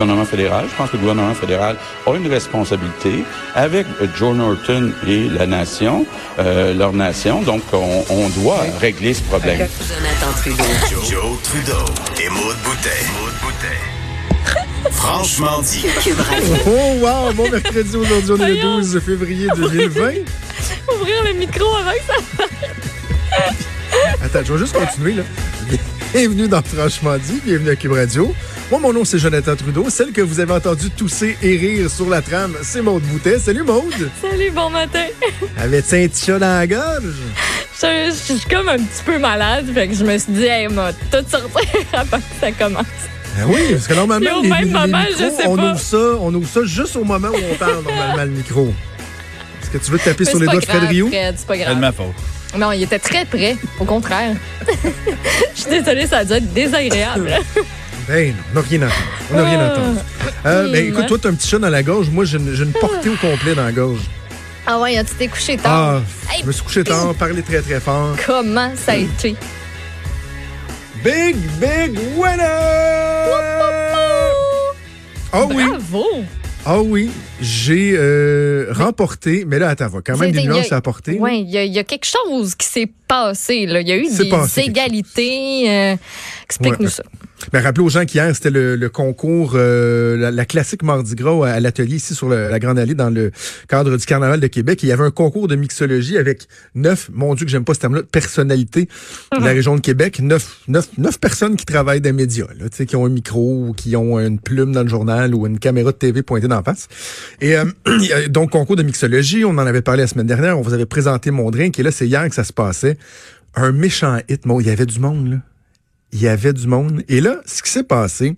gouvernement fédéral. Je pense que le gouvernement fédéral a une responsabilité avec Joe Norton et la nation, euh, leur nation. Donc, on, on doit régler ce problème. Jonathan Trudeau. Joe Trudeau et Maude Boutet. Franchement dit. Cube Radio. Oh wow, bon mercredi aujourd'hui, on est le 12 février 2020. Ouvrir le micro avant que ça. Attends, je vais juste continuer là. Bienvenue dans Franchement dit, bienvenue à Cube Radio. Moi, mon nom, c'est Jonathan Trudeau. Celle que vous avez entendu tousser et rire sur la trame, c'est Maude Boutet. Salut Maude! Salut, bon matin. Avais-tu un petit chat dans la gorge? Je, je suis comme un petit peu malade, fait que je me suis dit, hey, m'a tout sortir avant que ça commence. Ben oui, parce que normalement, Puis au les, même les- les moment, micros, je sais on, pas. ouvre ça, on ouvre ça juste au moment où on parle normalement le micro. Est-ce que tu veux te taper Mais sur les doigts de Fred grave, Rio? C'est pas C'est de grave. ma faute. Non, il était très près, au contraire. Je suis désolée, ça a dû être désagréable. Ben non, on n'a rien entendu. On n'a rien entendu. Euh, ben, écoute, toi, t'as un petit chat dans la gorge. Moi, j'ai une, j'ai une portée au complet dans la gorge. Ah ouais, tu t'es couché Ah, tard. je me suis couché tard, parlé très, très fort. Comment ça a été? Big, big winner! Ah oui, Bravo! ah oui, j'ai euh, remporté, mais là, attends, va quand même des nuances à apporter. Oui, il y, a- il y a quelque chose qui s'est passé. Là. Il y a eu C'est des passé quelque égalités. euh, Explique-nous Ouais. ça. Ben, rappelez aux gens qu'hier, c'était le, le concours, euh, la, la classique Mardi Gras à, à l'atelier ici sur le- la Grande Allée dans le cadre du Carnaval de Québec. Il y avait un concours de mixologie avec neuf, mon Dieu que j'aime pas ce terme-là, personnalités de la région de Québec. Neuf, neuf, neuf personnes qui travaillent dans les médias, là, qui ont un micro ou qui ont une plume dans le journal ou une caméra de TV pointée d'en face. Et euh, donc, concours de mixologie, on en avait parlé la semaine dernière, on vous avait présenté mon drink et là, c'est hier que ça se passait. Un méchant hit, bon, il y avait du monde, là il y avait du monde. Et là, ce qui s'est passé,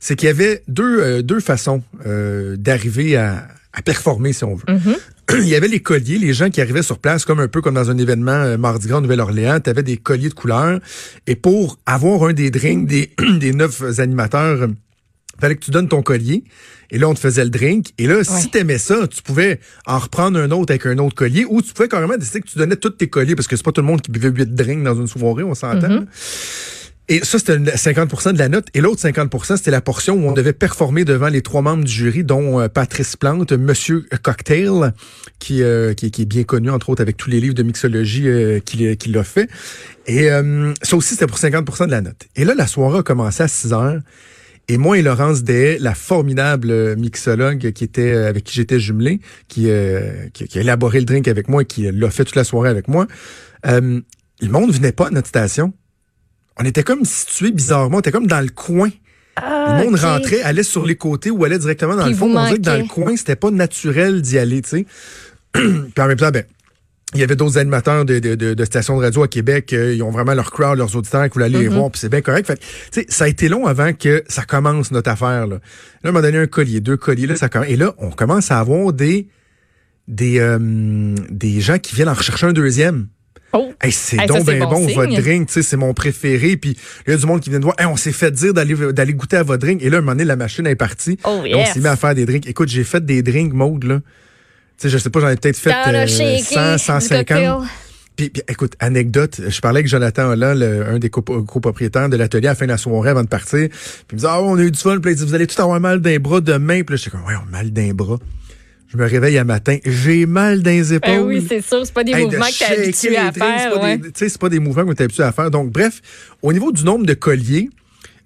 c'est qu'il y avait deux, euh, deux façons euh, d'arriver à, à performer, si on veut. Il y avait les colliers, les gens qui arrivaient sur place, comme un peu comme dans un événement euh, Mardi Gras Nouvelle-Orléans, tu avais des colliers de couleurs. Et pour avoir un des drinks des, des neuf animateurs, euh, fallait que tu donnes ton collier. Et là, on te faisait le drink. Et là, si Ouais. t'aimais ça, tu pouvais en reprendre un autre avec un autre collier ou tu pouvais carrément décider que tu donnais tous tes colliers parce que c'est pas tout le monde qui buvait huit drinks dans une soirée, on s'entend. là. Et ça, c'était le 50% de la note. Et l'autre 50% c'était la portion où on devait performer devant les trois membres du jury, dont euh, Patrice Plante, Monsieur Cocktail, qui, euh, qui, est bien connu, entre autres, avec tous les livres de mixologie euh, qu'il qu'il a fait. Et euh, ça aussi, c'était pour 50% de la note. Et là, la soirée a commencé à 6 heures. Et moi et Laurence Dehaye, la formidable euh, mixologue qui était euh, avec qui j'étais jumelé, qui, euh, qui, qui a élaboré le drink avec moi et qui l'a fait toute la soirée avec moi, euh, le monde venait pas à notre station. On était comme situés bizarrement, on était comme dans le coin. le monde Ah, rentrait, allait sur les côtés ou allait directement dans Puis le fond. On dirait que dans le coin, c'était pas naturel d'y aller, tu sais. Puis en même temps, ben, il y avait d'autres animateurs de, de, de, de stations de radio à Québec, euh, ils ont vraiment leur crowd, leurs auditeurs qui voulaient aller les voir, puis c'est bien correct. Fait que, tu sais, ça a été long avant que ça commence notre affaire. Là, là on m'a donné un collier, deux colliers, là, ça commence. Et là, on commence à avoir des des euh, des gens qui viennent en rechercher un deuxième. Oh. Hey, c'est Hey, donc ben bon bon, votre drink, c'est mon préféré. Puis il y a du monde qui vient de voir, Hey, on s'est fait dire d'aller goûter à votre drink. Et là, un moment donné, la machine est partie. Oh, On s'est mis à faire des drinks. Écoute, j'ai fait des drinks mode, là. Sais, je sais pas, j'en ai peut-être fait Dans le euh, shaky, 100, du 150. cocktail. Puis, puis, écoute, anecdote, je parlais avec Jonathan Holland, le- un des copropriétaires de l'atelier à la fin de la soirée avant de partir. Puis il me dit, ah, on a eu du fun. Puis il dit, vous allez tout avoir mal d'un bras demain. Puis là, j'étais comme, ouais, on a mal d'un bras. Je me réveille à matin, j'ai mal dans les épaules. Ben oui, c'est sûr, c'est pas des Hey, de mouvements que t'es habitué à drinks, c'est faire. pas ouais. des- Tu sais, c'est pas des mouvements que tu es habitué à faire. Donc, bref, au niveau du nombre de colliers,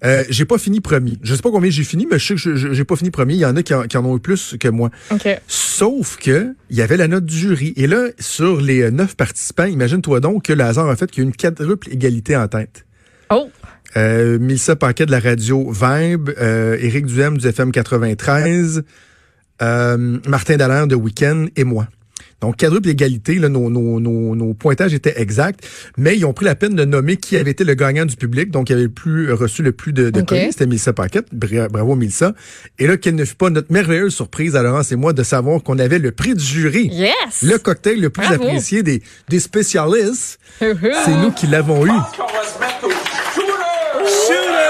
euh, j'ai pas fini premier. Je sais pas combien j'ai fini, mais je sais que j'ai pas fini premier. Il y en a qui en, qui en ont eu plus que moi. OK. Sauf que il y avait la note du jury. Et là, sur les euh, neuf participants, imagine-toi donc que le hasard a fait qu'il y a une quadruple égalité en tête. Oh, Euh, Mélissa Paquet de la radio Vibe, euh, Éric Duhem du FM 93, euh, Martin Dallaire de Weekend et moi. Donc, quadruple égalité, là, nos, nos, nos, nos pointages étaient exacts, mais ils ont pris la peine de nommer qui avait été le gagnant du public, donc qui avait le plus, euh, reçu le plus de, de Ok. colis, c'était Mélissa Paquette. Bra- Bravo, Mélissa. Et là, quelle ne fut pas notre merveilleuse surprise à Laurence et moi de savoir qu'on avait le prix du jury. yes! Le cocktail le plus Bravo. apprécié des, des spécialistes, c'est nous qui l'avons eu. Shooter!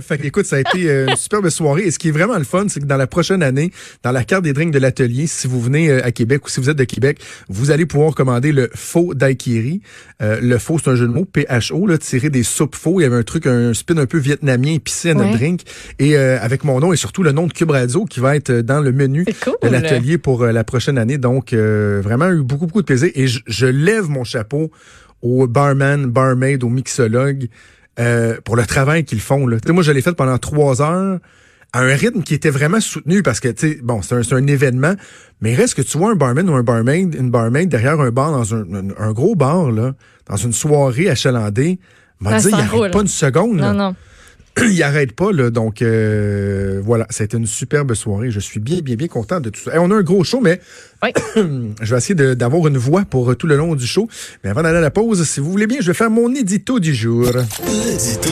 Fait que, écoute, ça a été euh, une superbe soirée. Et ce qui est vraiment le fun, c'est que dans la prochaine année, dans la carte des drinks de l'atelier, si vous venez euh, à Québec ou si vous êtes de Québec, vous allez pouvoir commander le faux daiquiri. Euh, le faux, c'est un jeu de mots, P-H-O, là, tiré des soupes faux. Il y avait un truc, un spin un peu vietnamien épicé à notre Ouais. drink. Et euh, avec mon nom et surtout le nom de Cube Radio qui va être dans le menu cool. de l'atelier pour euh, la prochaine année. Donc, euh, vraiment eu beaucoup, beaucoup de plaisir. Et je, je lève mon chapeau aux barman, barmaid, aux mixologues euh, pour le travail qu'ils font. Là. Tu sais, Moi, je l'ai fait pendant trois heures à un rythme qui était vraiment soutenu parce que, tu sais, bon, c'est un, un événement, mais reste que tu vois un barman ou un barmaid, une barmaid derrière un bar dans un, un- un gros bar, là, dans une soirée achalandée, m'a dit, il arrête roule. pas une seconde. là. Non, non. il arrête pas, là. Donc, euh, voilà, ça a été une superbe soirée. Je suis bien, bien, bien content de tout ça. Hey, on a un gros show, mais Oui. je vais essayer d'avoir une voix pour euh, tout le long du show. Mais avant d'aller à la pause, si vous voulez bien, je vais faire mon édito du jour. L'édito